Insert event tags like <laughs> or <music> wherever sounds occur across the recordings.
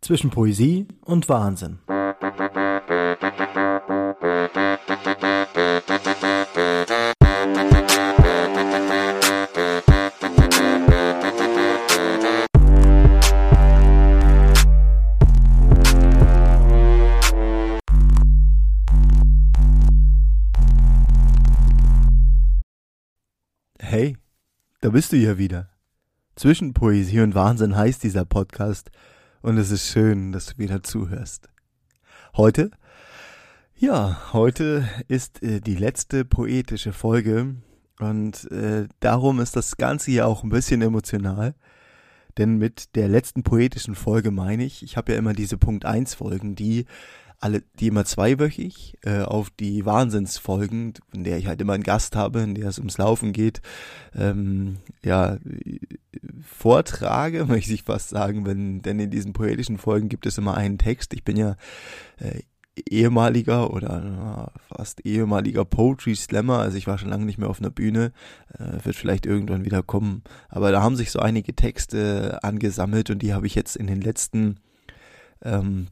zwischen Poesie und Wahnsinn. Hey, da bist du ja wieder. Zwischen Poesie und Wahnsinn heißt dieser Podcast und es ist schön, dass du wieder zuhörst. Heute? Ja, heute ist äh, die letzte poetische Folge und äh, darum ist das Ganze ja auch ein bisschen emotional. Denn mit der letzten poetischen Folge meine ich, ich habe ja immer diese Punkt 1 Folgen, die alle, die immer zweiwöchig äh, auf die Wahnsinnsfolgen, in der ich halt immer einen Gast habe, in der es ums Laufen geht, ähm, ja, vortrage, <laughs> möchte ich fast sagen, wenn, denn in diesen poetischen Folgen gibt es immer einen Text. Ich bin ja äh, ehemaliger oder äh, fast ehemaliger Poetry Slammer, also ich war schon lange nicht mehr auf einer Bühne, äh, wird vielleicht irgendwann wieder kommen, aber da haben sich so einige Texte angesammelt und die habe ich jetzt in den letzten ähm,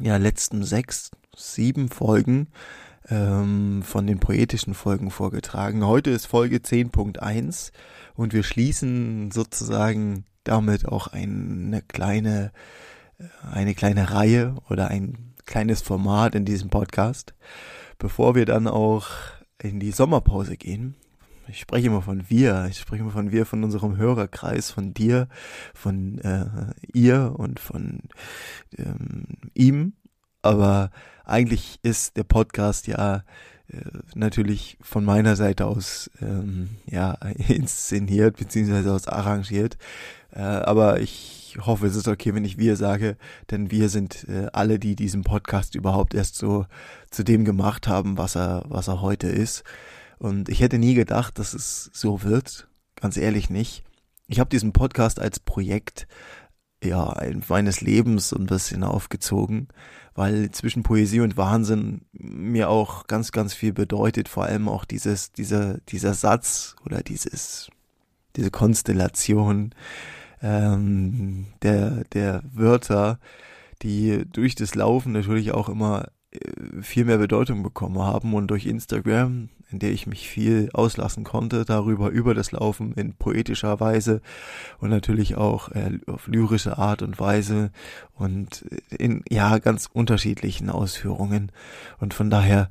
ja, letzten sechs, sieben Folgen ähm, von den poetischen Folgen vorgetragen. Heute ist Folge 10.1 und wir schließen sozusagen damit auch eine kleine, eine kleine Reihe oder ein kleines Format in diesem Podcast, bevor wir dann auch in die Sommerpause gehen. Ich spreche immer von wir, ich spreche immer von wir, von unserem Hörerkreis, von dir, von äh, ihr und von ähm, ihm. Aber eigentlich ist der Podcast ja äh, natürlich von meiner Seite aus ähm, ja <laughs> inszeniert beziehungsweise aus arrangiert. Äh, aber ich hoffe, es ist okay, wenn ich wir sage, denn wir sind äh, alle, die diesen Podcast überhaupt erst so zu dem gemacht haben, was er was er heute ist. Und ich hätte nie gedacht, dass es so wird. Ganz ehrlich nicht. Ich habe diesen Podcast als Projekt ja meines Lebens ein bisschen aufgezogen, weil zwischen Poesie und Wahnsinn mir auch ganz ganz viel bedeutet, vor allem auch dieses dieser dieser Satz oder dieses diese Konstellation ähm, der der Wörter, die durch das Laufen natürlich auch immer äh, viel mehr Bedeutung bekommen haben und durch Instagram, in der ich mich viel auslassen konnte, darüber über das Laufen in poetischer Weise und natürlich auch äh, auf lyrische Art und Weise und in ja ganz unterschiedlichen Ausführungen. Und von daher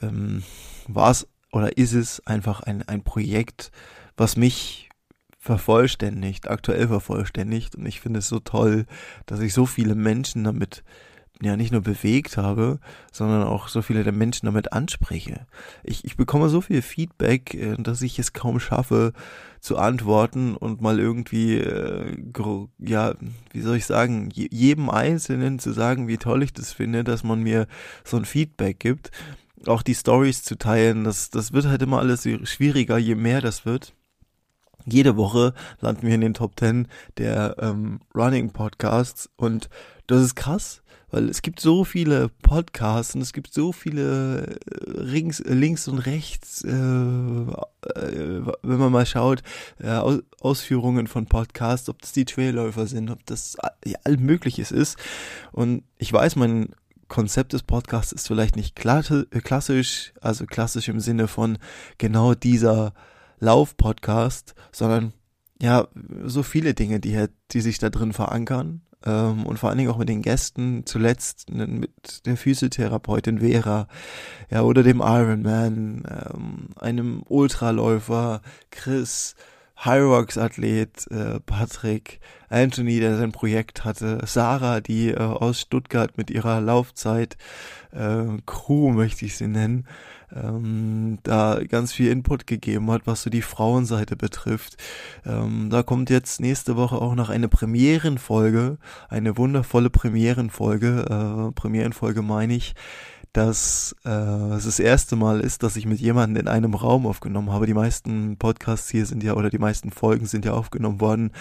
ähm, war es oder ist es einfach ein ein Projekt, was mich vervollständigt, aktuell vervollständigt. Und ich finde es so toll, dass ich so viele Menschen damit ja nicht nur bewegt habe, sondern auch so viele der Menschen damit anspreche. Ich, ich bekomme so viel Feedback, äh, dass ich es kaum schaffe zu antworten und mal irgendwie, äh, ja, wie soll ich sagen, jedem Einzelnen zu sagen, wie toll ich das finde, dass man mir so ein Feedback gibt. Auch die Stories zu teilen, das, das wird halt immer alles schwieriger, je mehr das wird jede Woche landen wir in den Top 10 der ähm, Running Podcasts und das ist krass, weil es gibt so viele Podcasts und es gibt so viele äh, Rings, äh, links und rechts, äh, äh, wenn man mal schaut, äh, Ausführungen von Podcasts, ob das die Trailläufer sind, ob das ja, all mögliches ist. Und ich weiß, mein Konzept des Podcasts ist vielleicht nicht klassisch, also klassisch im Sinne von genau dieser Lauf-Podcast, sondern ja, so viele Dinge, die, die sich da drin verankern ähm, und vor allen Dingen auch mit den Gästen, zuletzt mit der Physiotherapeutin Vera, ja, oder dem Ironman, ähm, einem Ultraläufer, Chris, Hyrox-Athlet, äh, Patrick, Anthony, der sein Projekt hatte, Sarah, die äh, aus Stuttgart mit ihrer Laufzeit, äh, Crew möchte ich sie nennen, ähm, da ganz viel Input gegeben hat, was so die Frauenseite betrifft. Ähm, da kommt jetzt nächste Woche auch noch eine Premierenfolge, eine wundervolle Premierenfolge, äh, Premierenfolge meine ich, dass äh, es das erste Mal ist, dass ich mit jemandem in einem Raum aufgenommen habe. Die meisten Podcasts hier sind ja oder die meisten Folgen sind ja aufgenommen worden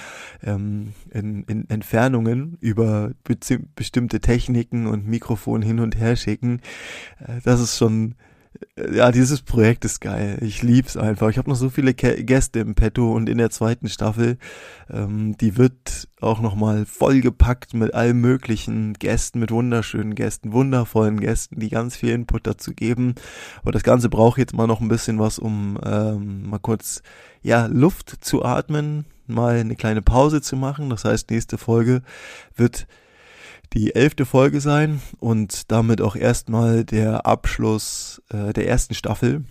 ähm, in, in Entfernungen über bestimmte Techniken und Mikrofon hin und her schicken. Äh, das ist schon ja, dieses Projekt ist geil. Ich lieb's einfach. Ich habe noch so viele Gäste im Petto und in der zweiten Staffel, ähm, die wird auch nochmal vollgepackt mit allen möglichen Gästen, mit wunderschönen Gästen, wundervollen Gästen, die ganz viel Input dazu geben. Aber das Ganze braucht jetzt mal noch ein bisschen was, um ähm, mal kurz ja Luft zu atmen, mal eine kleine Pause zu machen. Das heißt, nächste Folge wird die elfte Folge sein und damit auch erstmal der Abschluss äh, der ersten Staffel.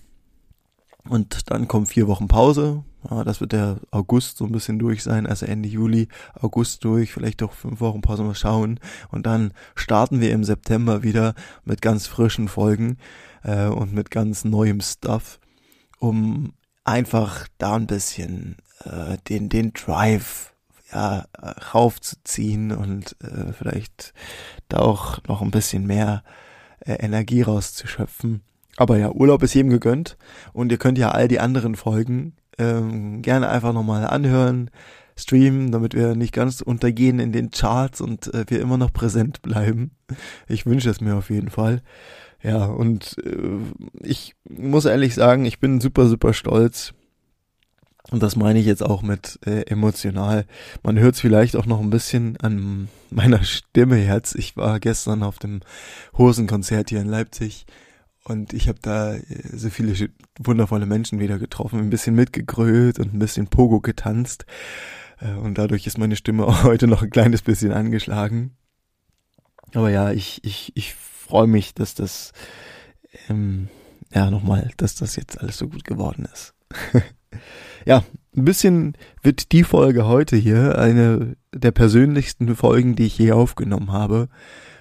Und dann kommen vier Wochen Pause. Ja, das wird der August so ein bisschen durch sein, also Ende Juli, August durch, vielleicht auch fünf Wochen Pause mal schauen. Und dann starten wir im September wieder mit ganz frischen Folgen äh, und mit ganz neuem Stuff, um einfach da ein bisschen äh, den, den Drive ja, raufzuziehen und äh, vielleicht da auch noch ein bisschen mehr äh, Energie rauszuschöpfen. Aber ja, Urlaub ist jedem gegönnt und ihr könnt ja all die anderen Folgen ähm, gerne einfach nochmal anhören, streamen, damit wir nicht ganz untergehen in den Charts und äh, wir immer noch präsent bleiben. Ich wünsche es mir auf jeden Fall. Ja, und äh, ich muss ehrlich sagen, ich bin super, super stolz und das meine ich jetzt auch mit äh, emotional. Man hört es vielleicht auch noch ein bisschen an meiner Stimme jetzt. Ich war gestern auf dem Hosenkonzert hier in Leipzig und ich habe da äh, so viele wundervolle Menschen wieder getroffen, ein bisschen mitgegrölt und ein bisschen Pogo getanzt. Äh, und dadurch ist meine Stimme <laughs> auch heute noch ein kleines bisschen angeschlagen. Aber ja, ich, ich, ich freue mich, dass das, ähm, ja, nochmal, dass das jetzt alles so gut geworden ist. <laughs> Ja, ein bisschen wird die Folge heute hier eine der persönlichsten Folgen, die ich je aufgenommen habe.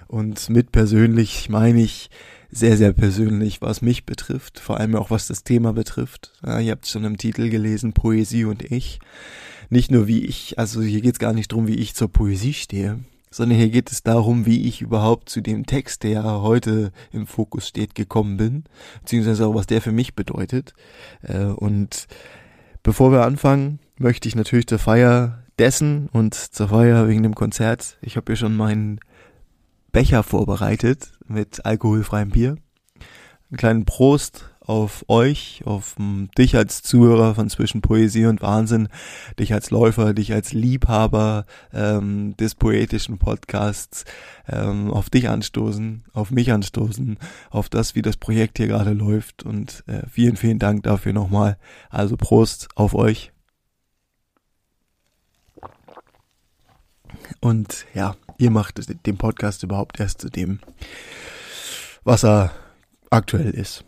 Und mit persönlich meine ich sehr, sehr persönlich, was mich betrifft, vor allem auch was das Thema betrifft. Ja, ihr habt schon im Titel gelesen, Poesie und ich. Nicht nur wie ich, also hier geht es gar nicht drum, wie ich zur Poesie stehe, sondern hier geht es darum, wie ich überhaupt zu dem Text, der heute im Fokus steht, gekommen bin, beziehungsweise auch was der für mich bedeutet. Äh, und Bevor wir anfangen, möchte ich natürlich zur Feier dessen und zur Feier wegen dem Konzert. Ich habe hier schon meinen Becher vorbereitet mit alkoholfreiem Bier. Einen kleinen Prost auf euch, auf dich als Zuhörer von zwischen Poesie und Wahnsinn, dich als Läufer, dich als Liebhaber ähm, des poetischen Podcasts, ähm, auf dich anstoßen, auf mich anstoßen, auf das, wie das Projekt hier gerade läuft und äh, vielen, vielen Dank dafür nochmal. Also Prost auf euch. Und ja, ihr macht den Podcast überhaupt erst zu dem, was er aktuell ist.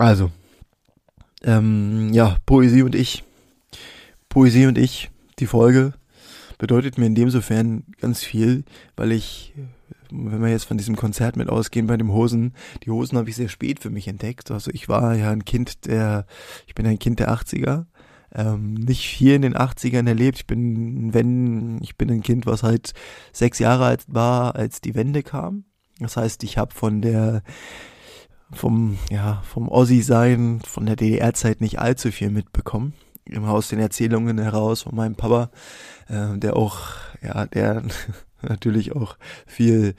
Also, ähm, ja, Poesie und ich. Poesie und ich, die Folge, bedeutet mir in dem sofern ganz viel, weil ich, wenn wir jetzt von diesem Konzert mit ausgehen bei dem Hosen, die Hosen habe ich sehr spät für mich entdeckt. Also ich war ja ein Kind der, ich bin ein Kind der 80er. Ähm, nicht hier in den 80ern erlebt. Ich bin, wenn, ich bin ein Kind, was halt sechs Jahre alt war, als die Wende kam. Das heißt, ich habe von der vom, ja, vom Ossi-Sein, von der DDR-Zeit nicht allzu viel mitbekommen. Immer aus den Erzählungen heraus von meinem Papa, äh, der auch, ja, der <laughs> natürlich auch viel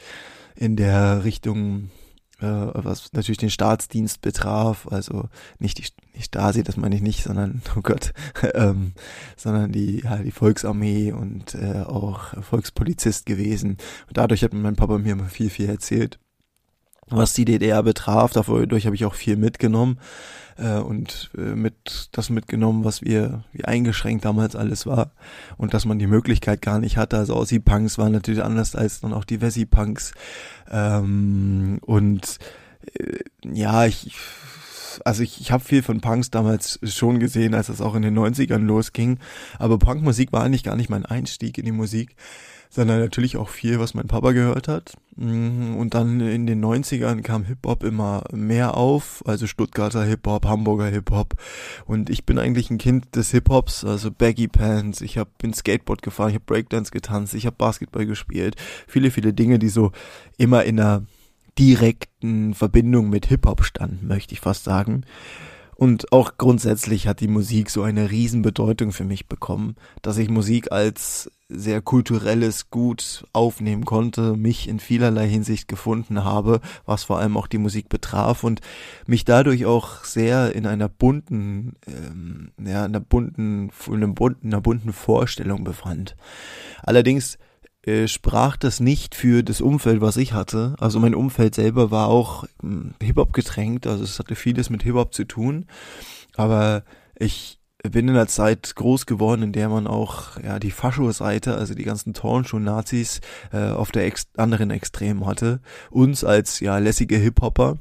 in der Richtung, äh, was natürlich den Staatsdienst betraf, also nicht die, die Stasi, das meine ich nicht, sondern, <laughs> oh Gott, ähm, sondern die, ja, die Volksarmee und äh, auch Volkspolizist gewesen. Und dadurch hat mein Papa mir immer viel, viel erzählt was die DDR betraf. Dadurch habe ich auch viel mitgenommen äh, und äh, mit das mitgenommen, was wir wie eingeschränkt damals alles war und dass man die Möglichkeit gar nicht hatte. Also Aussie-Punks waren natürlich anders als dann auch die Wessi-Punks ähm, und äh, ja, ich also ich, ich habe viel von Punks damals schon gesehen, als es auch in den 90ern losging, aber Punkmusik war eigentlich gar nicht mein Einstieg in die Musik sondern natürlich auch viel, was mein Papa gehört hat. Mhm, und dann in den 90ern kam Hip-Hop immer mehr auf, also Stuttgarter Hip-Hop, Hamburger Hip-Hop. Und ich bin eigentlich ein Kind des Hip-Hops, also Baggy Pants, ich hab, bin Skateboard gefahren, ich habe Breakdance getanzt, ich habe Basketball gespielt. Viele, viele Dinge, die so immer in einer direkten Verbindung mit Hip-Hop standen, möchte ich fast sagen. Und auch grundsätzlich hat die Musik so eine Riesenbedeutung für mich bekommen, dass ich Musik als sehr kulturelles Gut aufnehmen konnte, mich in vielerlei Hinsicht gefunden habe, was vor allem auch die Musik betraf und mich dadurch auch sehr in einer bunten, ähm, ja, einer bunten, in einer bunten Vorstellung befand. Allerdings äh, sprach das nicht für das Umfeld, was ich hatte. Also mein Umfeld selber war auch hm, Hip-Hop getränkt, also es hatte vieles mit Hip-Hop zu tun. Aber ich bin in einer Zeit groß geworden, in der man auch ja die Fascho-Seite, also die ganzen Turnschuh-Nazis äh, auf der ex anderen Extrem hatte. Uns als ja lässige Hip-Hopper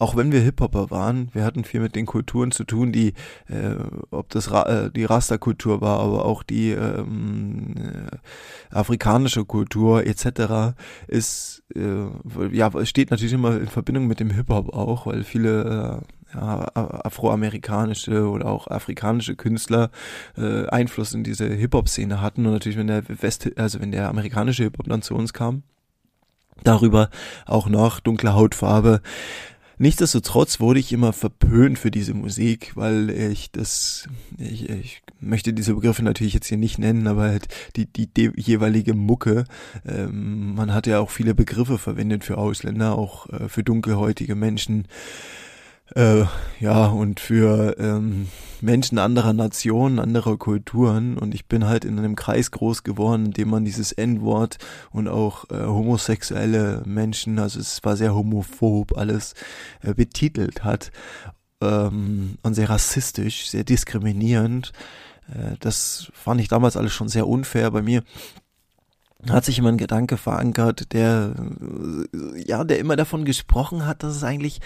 auch wenn wir Hip-Hopper waren, wir hatten viel mit den Kulturen zu tun, die, äh, ob das Ra äh, die Rasta-Kultur war, aber auch die ähm, äh, afrikanische Kultur etc. ist, äh, ja, steht natürlich immer in Verbindung mit dem Hip-Hop auch, weil viele äh, afroamerikanische oder auch afrikanische Künstler äh, Einfluss in diese Hip-Hop-Szene hatten. Und natürlich, wenn der West, also wenn der amerikanische Hip-Hop dann zu uns kam, darüber auch noch dunkle Hautfarbe, Nichtsdestotrotz wurde ich immer verpönt für diese Musik, weil ich das, ich, ich möchte diese Begriffe natürlich jetzt hier nicht nennen, aber halt die, die, die jeweilige Mucke, ähm, man hat ja auch viele Begriffe verwendet für Ausländer, auch äh, für dunkelhäutige Menschen äh, ja, und für ähm, Menschen anderer Nationen, anderer Kulturen. Und ich bin halt in einem Kreis groß geworden, in dem man dieses N-Wort und auch äh, homosexuelle Menschen, also es war sehr homophob alles, äh, betitelt hat. Ähm, und sehr rassistisch, sehr diskriminierend. Äh, das fand ich damals alles schon sehr unfair. Bei mir hat sich immer ein Gedanke verankert, der, äh, ja, der immer davon gesprochen hat, dass es eigentlich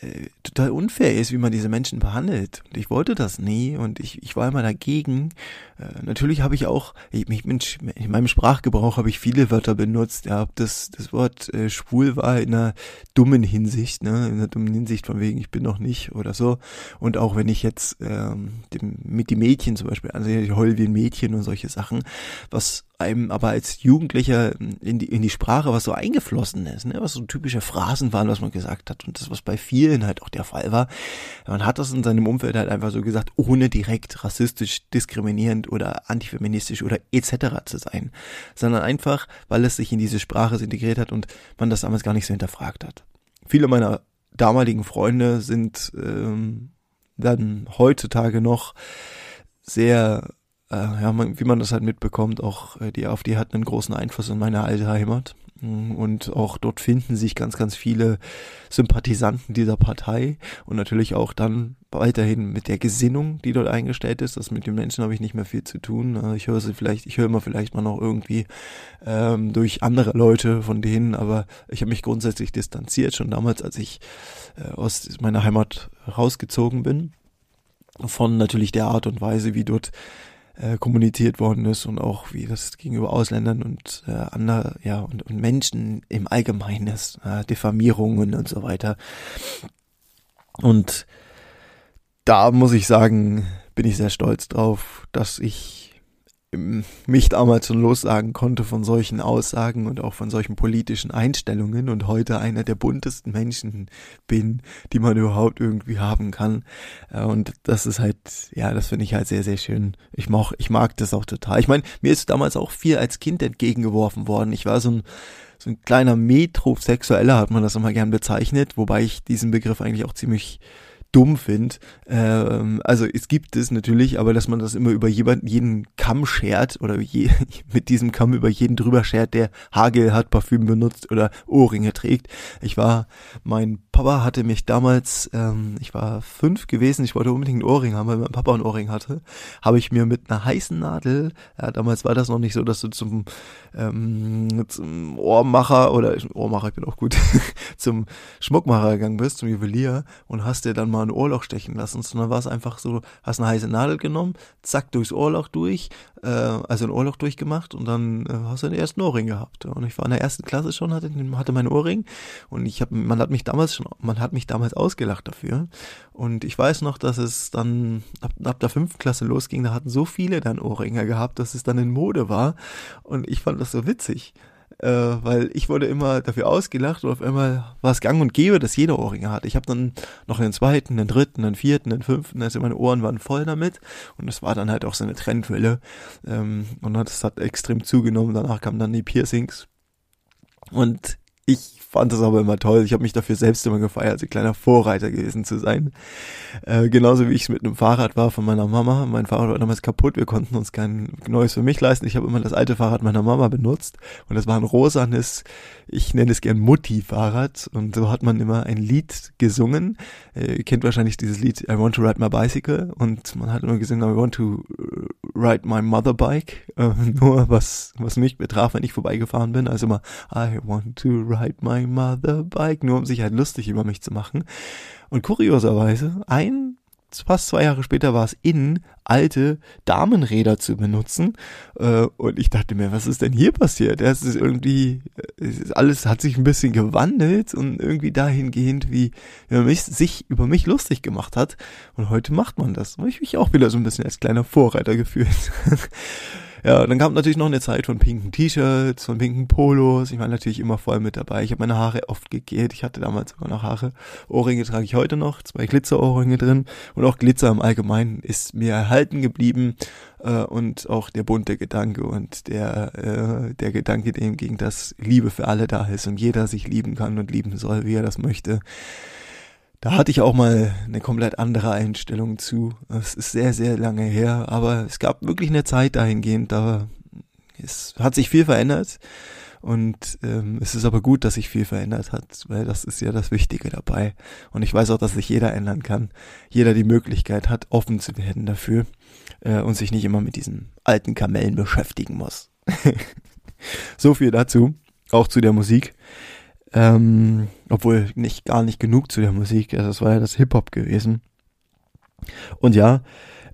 äh, total unfair ist, wie man diese Menschen behandelt. Und ich wollte das nie und ich, ich war immer dagegen. Äh, natürlich habe ich auch, ich, ich, in meinem Sprachgebrauch habe ich viele Wörter benutzt. Ja, das, das Wort äh, schwul war in einer dummen Hinsicht, ne, in einer dummen Hinsicht von wegen, ich bin noch nicht oder so. Und auch wenn ich jetzt ähm, dem, mit die Mädchen zum Beispiel ansehe, ich heul wie ein Mädchen und solche Sachen, was einem aber als Jugendlicher in die, in die Sprache was so eingeflossen ist, ne? was so typische Phrasen waren, was man gesagt hat und das, was bei vielen halt auch der Fall war. Man hat das in seinem Umfeld halt einfach so gesagt, ohne direkt rassistisch, diskriminierend oder antifeministisch oder etc. zu sein, sondern einfach, weil es sich in diese Sprache integriert hat und man das damals gar nicht so hinterfragt hat. Viele meiner damaligen Freunde sind ähm, dann heutzutage noch sehr äh, ja, man, wie man das halt mitbekommt, auch äh, die AfD hat einen großen Einfluss in meine alte Heimat. Mm, und auch dort finden sich ganz, ganz viele Sympathisanten dieser Partei und natürlich auch dann weiterhin mit der Gesinnung, die dort eingestellt ist. Das mit den Menschen habe ich nicht mehr viel zu tun. Äh, ich höre sie vielleicht, ich höre immer vielleicht mal noch irgendwie ähm, durch andere Leute von denen, aber ich habe mich grundsätzlich distanziert, schon damals, als ich äh, aus meiner Heimat rausgezogen bin. Von natürlich der Art und Weise, wie dort äh, kommuniziert worden ist und auch wie das gegenüber Ausländern und äh, andere, ja, und, und Menschen im Allgemeinen ist, äh, Diffamierungen und so weiter. Und da muss ich sagen, bin ich sehr stolz drauf, dass ich mich damals schon lossagen konnte von solchen Aussagen und auch von solchen politischen Einstellungen und heute einer der buntesten Menschen bin, die man überhaupt irgendwie haben kann. Äh, und das ist halt, ja, das finde ich halt sehr, sehr schön. Ich mag, ich mag das auch total. Ich meine, mir ist damals auch viel als Kind entgegengeworfen worden. Ich war so ein, so ein kleiner Metrosexueller, hat man das immer gern bezeichnet, wobei ich diesen Begriff eigentlich auch ziemlich dumm finde. Ähm, also es gibt es natürlich, aber dass man das immer über jeden Kamm schert oder je, <laughs> mit diesem Kamm über jeden drüber schert, der Hagel hat, Parfüm benutzt oder Ohrringe trägt. Ich war, mein Papa hatte mich damals, ähm, ich war fünf gewesen, ich wollte unbedingt einen Ohrring haben, weil mein Papa einen Ohrring hatte, habe ich mir mit einer heißen Nadel, ja, damals war das noch nicht so, dass du zum, ähm, zum Ohrmacher oder Ohrmacher, ich bin auch gut, <laughs> zum Schmuckmacher gegangen bist, zum Juwelier und hast dir dann mal ein Ohrloch stechen lassen, sondern war es einfach so, hast eine heiße Nadel genommen, zack, durchs Ohrloch durch, äh, also ein Ohrloch durchgemacht und dann äh, hast du den ersten Ohrring gehabt. Und ich war in der ersten Klasse schon, hatte, hatte meinen Ohrring und ich habe, man hat mich damals schon, man hat mich damals ausgelacht dafür. Und ich weiß noch, dass es dann ab, ab der fünften Klasse losging, da hatten so viele dann Ohrringe gehabt, dass es dann in Mode war. Und ich fand das so witzig. Äh, weil ich wurde immer dafür ausgelacht und auf einmal war es gang und gäbe, dass jeder Ohrringe hat. Ich habe dann noch einen zweiten, einen dritten, einen vierten, einen fünften, also meine Ohren waren voll damit und das war dann halt auch so eine Trendwelle ähm, und das hat extrem zugenommen. Danach kamen dann die Piercings und ich fand das aber immer toll. Ich habe mich dafür selbst immer gefeiert, ein kleiner Vorreiter gewesen zu sein. Äh, genauso wie ich es mit einem Fahrrad war von meiner Mama. Mein Fahrrad war damals kaputt, wir konnten uns kein neues für mich leisten. Ich habe immer das alte Fahrrad meiner Mama benutzt und das war ein rosanes, ich nenne es gern Mutti-Fahrrad und so hat man immer ein Lied gesungen. Äh, ihr kennt wahrscheinlich dieses Lied I Want to Ride My Bicycle und man hat immer gesungen I Want to Ride My Mother Bike. <laughs> Äh, nur was, was mich betraf, wenn ich vorbeigefahren bin, also immer I Want to Ride My Mother Bike, nur um sich halt lustig über mich zu machen. Und kurioserweise, ein, fast zwei Jahre später war es in, alte Damenräder zu benutzen. Äh, und ich dachte mir, was ist denn hier passiert? Das ist irgendwie, ist alles hat sich ein bisschen gewandelt und irgendwie dahingehend, wie man mich, sich über mich lustig gemacht hat. Und heute macht man das. Und ich mich auch wieder so ein bisschen als kleiner Vorreiter gefühlt. <laughs> Ja, dann kam natürlich noch eine Zeit von pinken T-Shirts, von pinken Polos. Ich war natürlich immer voll mit dabei. Ich habe meine Haare oft gegelt. Ich hatte damals sogar noch Haare. Ohrringe trage ich heute noch, zwei Glitzerohrringe drin. Und auch Glitzer im Allgemeinen ist mir erhalten geblieben. Äh, und auch der bunte Gedanke und der, äh, der Gedanke, dem gegen das Liebe für alle da ist und jeder sich lieben kann und lieben soll, wie er das möchte da hatte ich auch mal eine komplett andere Einstellung zu. Es ist sehr, sehr lange her, aber es gab wirklich eine Zeit dahingehend, da es hat sich viel verändert. Und ähm, es ist aber gut, dass sich viel verändert hat, weil das ist ja das Wichtige dabei. Und ich weiß auch, dass sich jeder ändern kann. Jeder die Möglichkeit hat, offen zu werden dafür äh, und sich nicht immer mit diesen alten Kamellen beschäftigen muss. <laughs> so viel dazu, auch zu der Musik. Ähm, obwohl nicht gar nicht genug zu der Musik. Also das war ja das Hip-Hop gewesen. Und ja,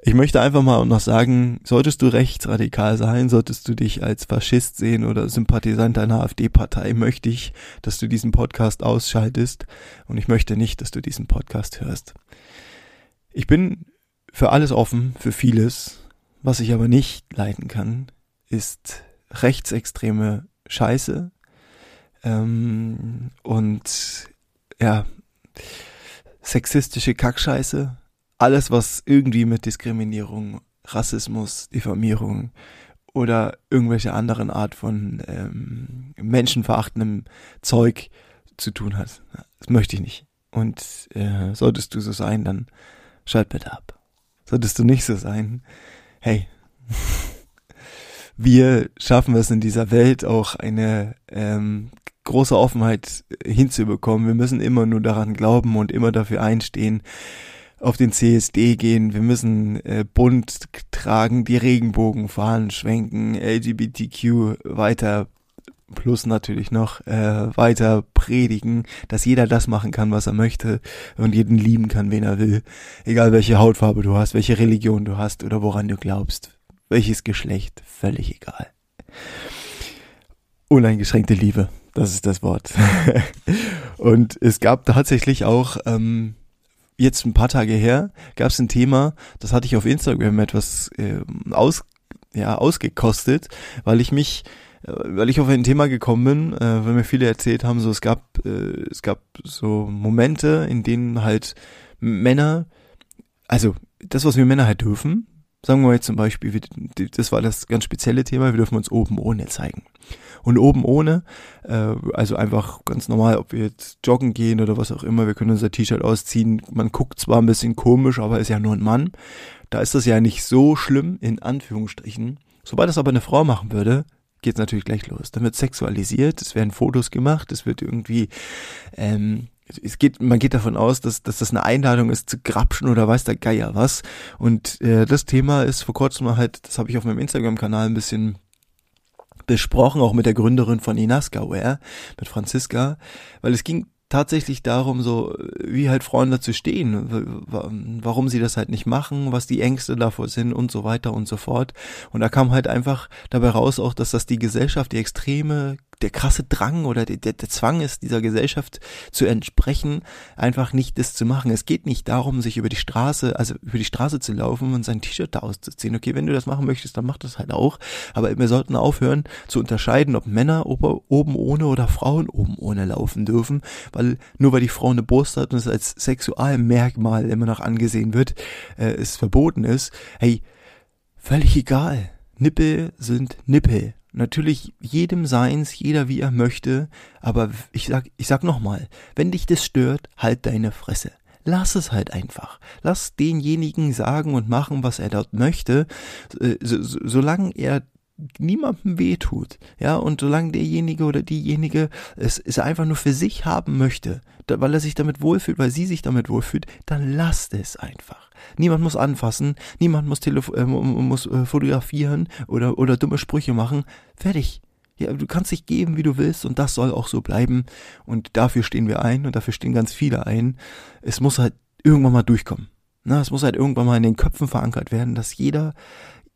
ich möchte einfach mal noch sagen, solltest du rechtsradikal sein, solltest du dich als Faschist sehen oder Sympathisant einer AfD-Partei, möchte ich, dass du diesen Podcast ausschaltest und ich möchte nicht, dass du diesen Podcast hörst. Ich bin für alles offen, für vieles. Was ich aber nicht leiden kann, ist rechtsextreme Scheiße, ähm, und ja, sexistische Kackscheiße, alles, was irgendwie mit Diskriminierung, Rassismus, Diffamierung oder irgendwelche anderen Art von ähm, menschenverachtendem Zeug zu tun hat. Das möchte ich nicht. Und äh, solltest du so sein, dann schalt bitte ab. Solltest du nicht so sein, hey, <laughs> wir schaffen es in dieser Welt auch eine ähm, große Offenheit hinzubekommen. Wir müssen immer nur daran glauben und immer dafür einstehen, auf den CSD gehen, wir müssen äh, bunt tragen, die Regenbogenfahnen schwenken, LGBTQ weiter plus natürlich noch äh, weiter predigen, dass jeder das machen kann, was er möchte und jeden lieben kann, wen er will, egal welche Hautfarbe du hast, welche Religion du hast oder woran du glaubst, welches Geschlecht, völlig egal. Uneingeschränkte Liebe. Das ist das Wort. <laughs> und es gab tatsächlich auch, ähm, jetzt ein paar Tage her, gab es ein Thema, das hatte ich auf Instagram etwas äh, aus, ja, ausgekostet, weil ich mich äh, weil ich auf ein Thema gekommen bin, äh, weil mir viele erzählt haben, so es gab äh, es gab so Momente, in denen halt Männer, also das, was wir Männer halt dürfen, sagen wir jetzt zum Beispiel, das war das ganz spezielle Thema, wir dürfen uns oben ohne zeigen. Und oben ohne, äh, also einfach ganz normal, ob wir jetzt joggen gehen oder was auch immer, wir können unser T-Shirt ausziehen. Man guckt zwar ein bisschen komisch, aber ist ja nur ein Mann. Da ist das ja nicht so schlimm, in Anführungsstrichen. Sobald das aber eine Frau machen würde, geht's natürlich gleich los. Dann wird sexualisiert, es werden Fotos gemacht, es wird irgendwie, ähm, es geht, man geht davon aus, dass, dass das eine Einladung ist zu grapschen oder weiß der Geier was. Und äh, das Thema ist vor kurzem halt, das habe ich auf meinem Instagram-Kanal ein bisschen besprochen, auch mit der Gründerin von Inaskaware, mit Franziska, weil es ging tatsächlich darum, so wie halt Frauen dazu stehen, warum sie das halt nicht machen, was die Ängste davor sind und so weiter und so fort. Und da kam halt einfach dabei raus auch, dass das die Gesellschaft, die extreme der krasse Drang oder der, der, der Zwang ist, dieser Gesellschaft zu entsprechen, einfach nicht das zu machen. Es geht nicht darum, sich über die Straße, also über die Straße zu laufen und sein T-Shirt da auszuziehen. Okay, wenn du das machen möchtest, dann mach das halt auch. Aber wir sollten aufhören zu unterscheiden, ob Männer oben ohne oder Frauen oben ohne laufen dürfen, weil nur weil die Frau eine Brust hat und es als Sexualmerkmal immer noch angesehen wird, äh, es verboten ist. Hey, völlig egal. Nippel sind Nippel. Natürlich jedem seins, jeder wie er möchte, aber ich sag, ich sag nochmal, wenn dich das stört, halt deine Fresse. Lass es halt einfach. Lass denjenigen sagen und machen, was er dort möchte, äh, so, so, solange er niemandem wehtut, ja, und solange derjenige oder diejenige es, es einfach nur für sich haben möchte, da, weil er sich damit wohlfühlt, weil sie sich damit wohlfühlt, dann lasst es einfach. Niemand muss anfassen, niemand muss, telefo äh, muss äh, fotografieren oder, oder dumme Sprüche machen. Fertig. Ja, du kannst dich geben, wie du willst, und das soll auch so bleiben. Und dafür stehen wir ein und dafür stehen ganz viele ein. Es muss halt irgendwann mal durchkommen. Na, es muss halt irgendwann mal in den Köpfen verankert werden, dass jeder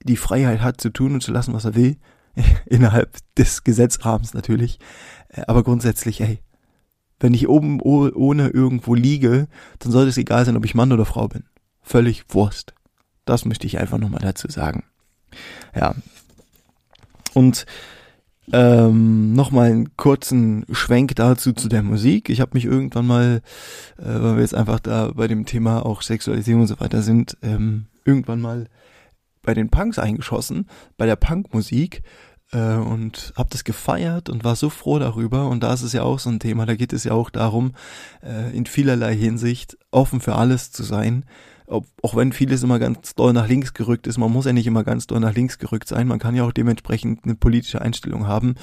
die Freiheit hat zu tun und zu lassen, was er will. <laughs> Innerhalb des Gesetzrahmens natürlich. Äh, aber grundsätzlich, ey, wenn ich oben ohne irgendwo liege, dann sollte es egal sein, ob ich Mann oder Frau bin. Völlig Wurst. Das möchte ich einfach nochmal dazu sagen. Ja. Und ähm, nochmal einen kurzen Schwenk dazu zu der Musik. Ich habe mich irgendwann mal, äh, weil wir jetzt einfach da bei dem Thema auch Sexualisierung und so weiter sind, ähm, irgendwann mal bei den Punks eingeschossen, bei der Punkmusik äh, und habe das gefeiert und war so froh darüber. Und da ist es ja auch so ein Thema, da geht es ja auch darum, äh, in vielerlei Hinsicht offen für alles zu sein. Ob, auch wenn vieles immer ganz doll nach links gerückt ist, man muss ja nicht immer ganz doll nach links gerückt sein, man kann ja auch dementsprechend eine politische Einstellung haben.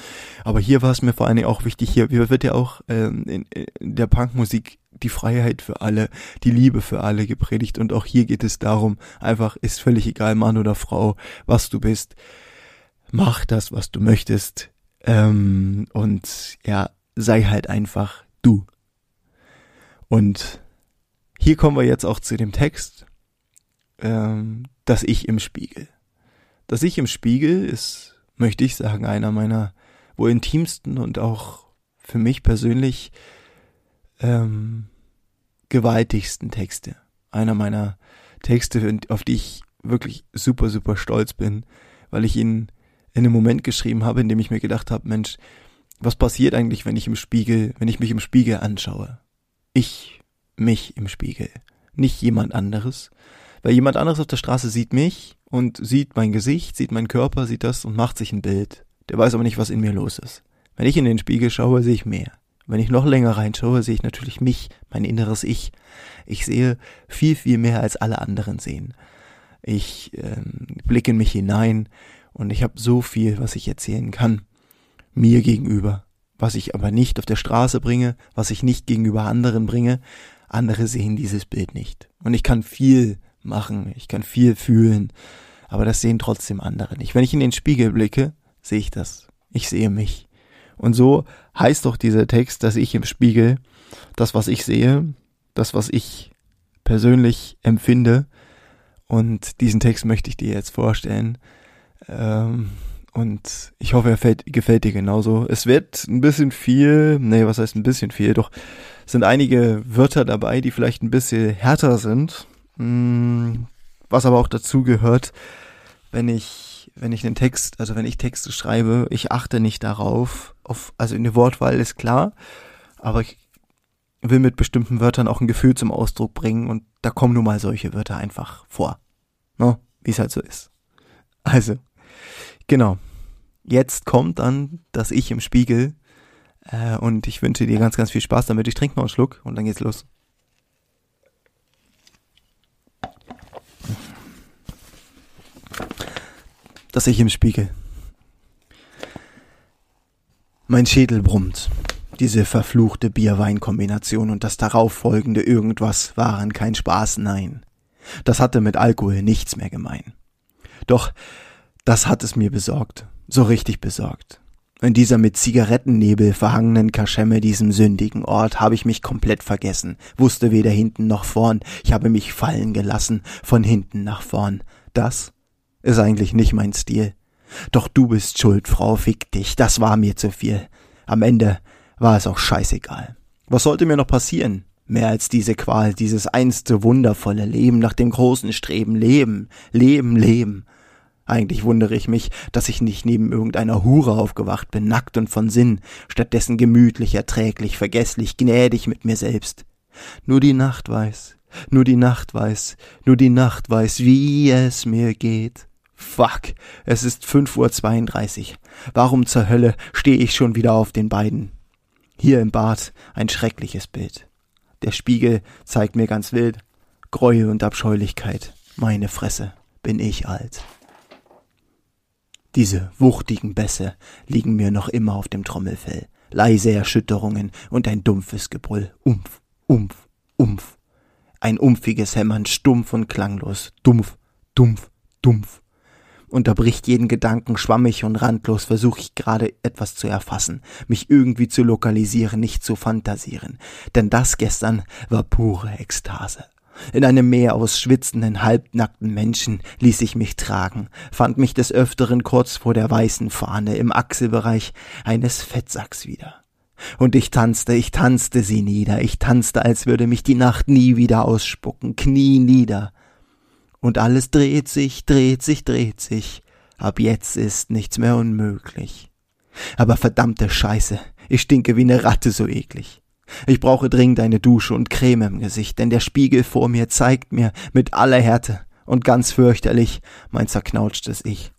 Aber hier war es mir vor allen Dingen auch wichtig, hier wird ja auch ähm, in, in der Punkmusik die Freiheit für alle, die Liebe für alle gepredigt. Und auch hier geht es darum, einfach ist völlig egal, Mann oder Frau, was du bist. Mach das, was du möchtest. Ähm, und ja, sei halt einfach du. Und hier kommen wir jetzt auch zu dem Text, ähm, das Ich im Spiegel. Das Ich im Spiegel ist, möchte ich sagen, einer meiner wohl intimsten und auch für mich persönlich ähm, gewaltigsten Texte. Einer meiner Texte, auf die ich wirklich super, super stolz bin, weil ich ihn in einem Moment geschrieben habe, in dem ich mir gedacht habe, Mensch, was passiert eigentlich, wenn ich im Spiegel, wenn ich mich im Spiegel anschaue? Ich, mich im Spiegel, nicht jemand anderes. Weil jemand anderes auf der Straße sieht mich und sieht mein Gesicht, sieht meinen Körper, sieht das und macht sich ein Bild. Der weiß aber nicht, was in mir los ist. Wenn ich in den Spiegel schaue, sehe ich mehr. Wenn ich noch länger reinschaue, sehe ich natürlich mich, mein inneres Ich. Ich sehe viel, viel mehr als alle anderen sehen. Ich ähm, blicke in mich hinein und ich habe so viel, was ich erzählen kann. Mir gegenüber. Was ich aber nicht auf der Straße bringe, was ich nicht gegenüber anderen bringe. Andere sehen dieses Bild nicht. Und ich kann viel machen, ich kann viel fühlen, aber das sehen trotzdem andere nicht. Wenn ich in den Spiegel blicke, sehe ich das. Ich sehe mich. Und so heißt doch dieser Text, dass ich im Spiegel das, was ich sehe, das, was ich persönlich empfinde. Und diesen Text möchte ich dir jetzt vorstellen. Ähm, und ich hoffe, er fällt, gefällt dir genauso. Es wird ein bisschen viel, nee, was heißt ein bisschen viel, doch sind einige Wörter dabei, die vielleicht ein bisschen härter sind. Mm, was aber auch dazu gehört, wenn ich wenn ich einen Text, also wenn ich Texte schreibe, ich achte nicht darauf, auf, also in der Wortwahl ist klar, aber ich will mit bestimmten Wörtern auch ein Gefühl zum Ausdruck bringen und da kommen nun mal solche Wörter einfach vor. Ne? Wie es halt so ist. Also, genau. Jetzt kommt dann das Ich im Spiegel äh, und ich wünsche dir ganz, ganz viel Spaß damit. Ich trinke noch einen Schluck und dann geht's los. das Ich im Spiegel. Mein Schädel brummt. Diese verfluchte Bier-Wein-Kombination und das darauf folgende irgendwas waren kein Spaß, nein. Das hatte mit Alkohol nichts mehr gemein. Doch das hat es mir besorgt, so richtig besorgt. In dieser mit Zigarettennebel verhangenen Kaschemme, diesem sündigen Ort, habe ich mich komplett vergessen, wusste weder hinten noch vorn, ich habe mich fallen gelassen, von hinten nach vorn. Das ist eigentlich nicht mein Stil. Doch du bist schuld, Frau, fick dich, das war mir zu viel. Am Ende war es auch scheißegal. Was sollte mir noch passieren? Mehr als diese Qual, dieses einste wundervolle Leben nach dem großen Streben. Leben, Leben, Leben. Eigentlich wundere ich mich, dass ich nicht neben irgendeiner Hure aufgewacht bin, nackt und von Sinn, stattdessen gemütlich, erträglich, vergesslich, gnädig mit mir selbst. Nur die Nacht weiß, nur die Nacht weiß, nur die Nacht weiß, wie es mir geht. Fuck, es ist fünf Uhr. zweiunddreißig. Warum zur Hölle stehe ich schon wieder auf den beiden? Hier im Bad ein schreckliches Bild. Der Spiegel zeigt mir ganz wild Gräue und Abscheulichkeit. Meine Fresse, bin ich alt. Diese wuchtigen Bässe liegen mir noch immer auf dem Trommelfell, leise Erschütterungen und ein dumpfes Gebrüll. Umf, umf, umf. Ein umfiges Hämmern, stumpf und klanglos. Dumpf, dumpf, dumpf. Unterbricht jeden Gedanken, schwammig und randlos versuche ich gerade etwas zu erfassen, mich irgendwie zu lokalisieren, nicht zu fantasieren. Denn das gestern war pure Ekstase. In einem Meer aus schwitzenden, halbnackten Menschen ließ ich mich tragen, fand mich des Öfteren kurz vor der weißen Fahne im Achselbereich eines Fettsacks wieder. Und ich tanzte, ich tanzte sie nieder, ich tanzte, als würde mich die Nacht nie wieder ausspucken, Knie nieder. Und alles dreht sich, dreht sich, dreht sich. Ab jetzt ist nichts mehr unmöglich. Aber verdammte Scheiße, ich stinke wie ne Ratte so eklig. Ich brauche dringend eine Dusche und Creme im Gesicht, denn der Spiegel vor mir zeigt mir mit aller Härte und ganz fürchterlich mein zerknautschtes Ich,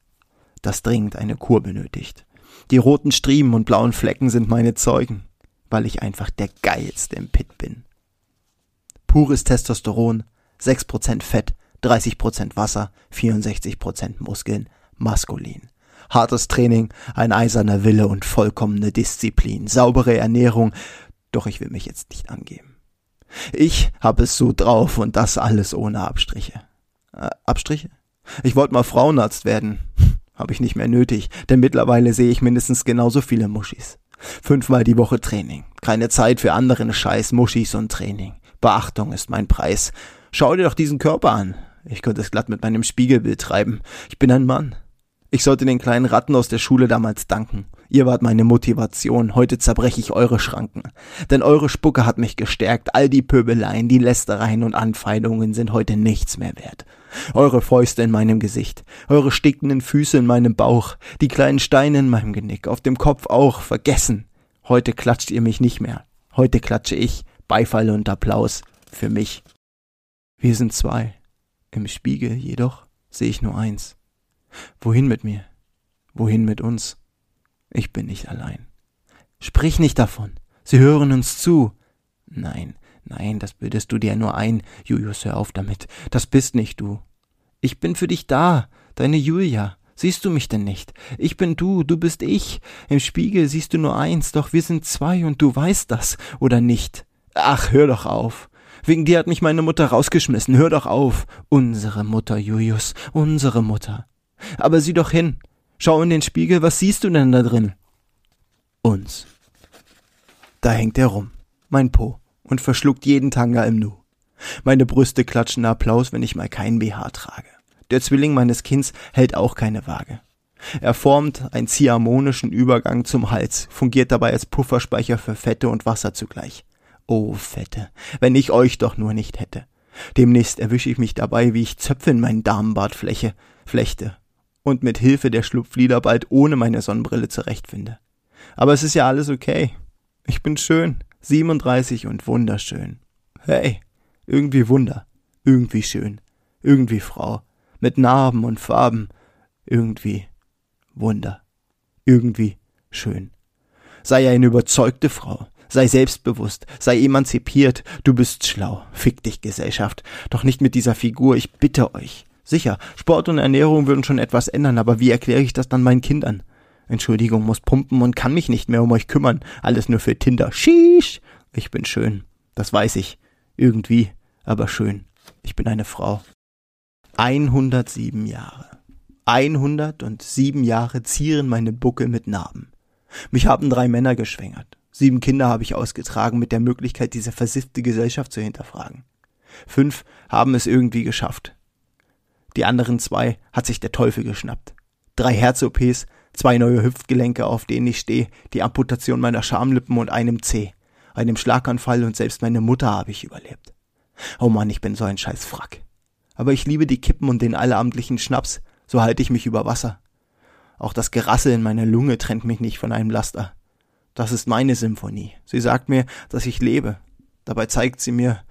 das dringend eine Kur benötigt. Die roten Striemen und blauen Flecken sind meine Zeugen, weil ich einfach der geilste im Pit bin. Pures Testosteron, 6% Fett, 30% Wasser, 64% Muskeln, maskulin. Hartes Training, ein eiserner Wille und vollkommene Disziplin, saubere Ernährung, doch ich will mich jetzt nicht angeben. Ich hab es so drauf und das alles ohne Abstriche. Äh, Abstriche? Ich wollte mal Frauenarzt werden. <laughs> Hab ich nicht mehr nötig, denn mittlerweile sehe ich mindestens genauso viele Muschis. Fünfmal die Woche Training. Keine Zeit für anderen Scheiß, Muschis und Training. Beachtung ist mein Preis. Schau dir doch diesen Körper an. Ich könnte es glatt mit meinem Spiegelbild treiben. Ich bin ein Mann. Ich sollte den kleinen Ratten aus der Schule damals danken. Ihr wart meine Motivation, heute zerbreche ich eure Schranken. Denn eure Spucke hat mich gestärkt, all die Pöbeleien, die Lästereien und Anfeindungen sind heute nichts mehr wert. Eure Fäuste in meinem Gesicht, eure stickenden Füße in meinem Bauch, die kleinen Steine in meinem Genick, auf dem Kopf auch, vergessen. Heute klatscht ihr mich nicht mehr. Heute klatsche ich, Beifall und Applaus, für mich. Wir sind zwei. Im Spiegel jedoch sehe ich nur eins. Wohin mit mir? Wohin mit uns? Ich bin nicht allein. Sprich nicht davon. Sie hören uns zu. Nein, nein, das bildest du dir nur ein. Julius, hör auf damit. Das bist nicht du. Ich bin für dich da, deine Julia. Siehst du mich denn nicht? Ich bin du, du bist ich. Im Spiegel siehst du nur eins, doch wir sind zwei und du weißt das, oder nicht? Ach, hör doch auf. Wegen dir hat mich meine Mutter rausgeschmissen. Hör doch auf. Unsere Mutter, Julius, unsere Mutter. Aber sieh doch hin. Schau in den Spiegel, was siehst du denn da drin? Uns. Da hängt er rum, mein Po, und verschluckt jeden Tanga im Nu. Meine Brüste klatschen Applaus, wenn ich mal keinen BH trage. Der Zwilling meines Kinds hält auch keine Waage. Er formt einen ziehharmonischen Übergang zum Hals, fungiert dabei als Pufferspeicher für Fette und Wasser zugleich. Oh, Fette, wenn ich euch doch nur nicht hätte. Demnächst erwische ich mich dabei, wie ich Zöpfe in meinen Damenbart fläche, flechte und mit Hilfe der Schlupflieder bald ohne meine Sonnenbrille zurechtfinde. Aber es ist ja alles okay. Ich bin schön, 37 und wunderschön. Hey, irgendwie Wunder, irgendwie schön, irgendwie Frau, mit Narben und Farben, irgendwie Wunder, irgendwie schön. Sei eine überzeugte Frau, sei selbstbewusst, sei emanzipiert, du bist schlau, fick dich Gesellschaft, doch nicht mit dieser Figur, ich bitte euch. Sicher, Sport und Ernährung würden schon etwas ändern, aber wie erkläre ich das dann meinen Kindern? Entschuldigung, muss pumpen und kann mich nicht mehr um euch kümmern. Alles nur für Tinder. Sheesh! Ich bin schön. Das weiß ich. Irgendwie. Aber schön. Ich bin eine Frau. 107 Jahre. 107 Jahre zieren meine Buckel mit Narben. Mich haben drei Männer geschwängert. Sieben Kinder habe ich ausgetragen mit der Möglichkeit, diese versiffte Gesellschaft zu hinterfragen. Fünf haben es irgendwie geschafft. Die anderen zwei hat sich der Teufel geschnappt. Drei Herz-OPs, Zwei neue Hüftgelenke, auf denen ich stehe, die Amputation meiner Schamlippen und einem Zeh. Einem Schlaganfall und selbst meine Mutter habe ich überlebt. Oh Mann, ich bin so ein scheiß Frack. Aber ich liebe die Kippen und den allabendlichen Schnaps, so halte ich mich über Wasser. Auch das Gerassel in meiner Lunge trennt mich nicht von einem Laster. Das ist meine Symphonie. Sie sagt mir, dass ich lebe. Dabei zeigt sie mir,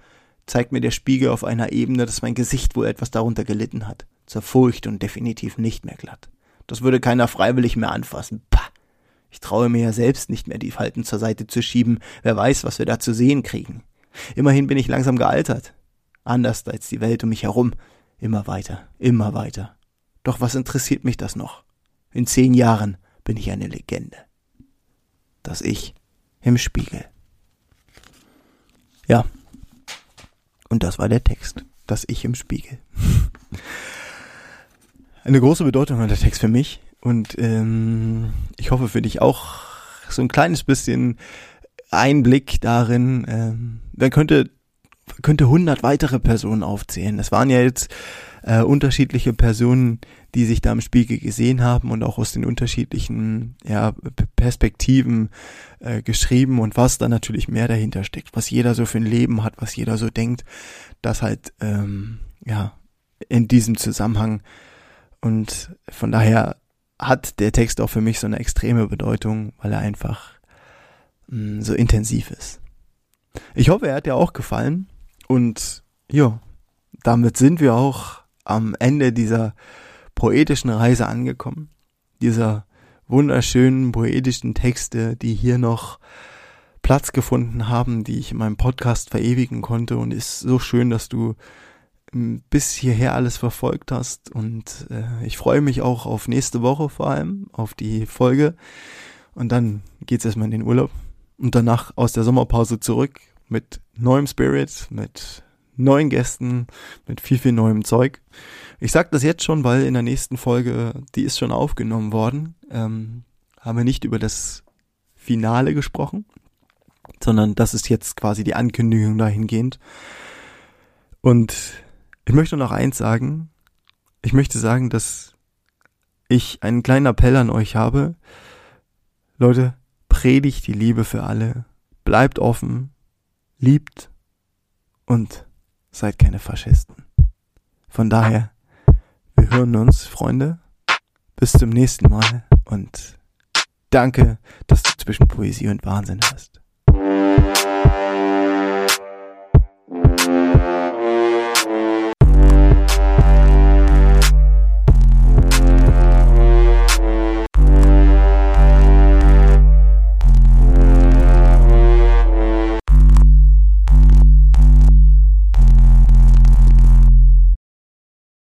zeigt mir der Spiegel auf einer Ebene, dass mein Gesicht wohl etwas darunter gelitten hat. Zerfurcht und definitiv nicht mehr glatt. Das würde keiner freiwillig mehr anfassen. Pah! Ich traue mir ja selbst nicht mehr, die Falten zur Seite zu schieben. Wer weiß, was wir da zu sehen kriegen. Immerhin bin ich langsam gealtert. Anders als die Welt um mich herum. Immer weiter, immer weiter. Doch was interessiert mich das noch? In zehn Jahren bin ich eine Legende. Das Ich im Spiegel. Ja. Und das war der Text. Das Ich im Spiegel. Eine große Bedeutung hat der Text für mich. Und ähm, ich hoffe für dich auch so ein kleines bisschen Einblick darin. Ähm, wer könnte könnte hundert weitere Personen aufzählen. Es waren ja jetzt äh, unterschiedliche Personen, die sich da im Spiegel gesehen haben und auch aus den unterschiedlichen ja, Perspektiven äh, geschrieben und was da natürlich mehr dahinter steckt, was jeder so für ein Leben hat, was jeder so denkt, das halt ähm, ja in diesem Zusammenhang und von daher hat der Text auch für mich so eine extreme Bedeutung, weil er einfach mh, mm, so intensiv ist. Ich hoffe, er hat dir auch gefallen und ja, damit sind wir auch am Ende dieser poetischen Reise angekommen. Dieser wunderschönen poetischen Texte, die hier noch Platz gefunden haben, die ich in meinem Podcast verewigen konnte. Und ist so schön, dass du ähm, bis hierher alles verfolgt hast. Und äh, ich freue mich auch auf nächste Woche vor allem, auf die Folge. Und dann geht's erstmal in den Urlaub. Und danach aus der Sommerpause zurück mit neuem Spirit, mit neuen Gästen, mit viel, viel neuem Zeug. Ich sag das jetzt schon, weil in der nächsten Folge, die ist schon aufgenommen worden, ähm, haben wir nicht über das Finale gesprochen, sondern das ist jetzt quasi die Ankündigung dahingehend. Und ich möchte noch eins sagen. Ich möchte sagen, dass ich einen kleinen Appell an euch habe. Leute, predigt die Liebe für alle. Bleibt offen. Liebt. Und seid keine Faschisten. Von daher, wir hören uns, Freunde. Bis zum nächsten Mal und danke, dass du zwischen Poesie und Wahnsinn hast.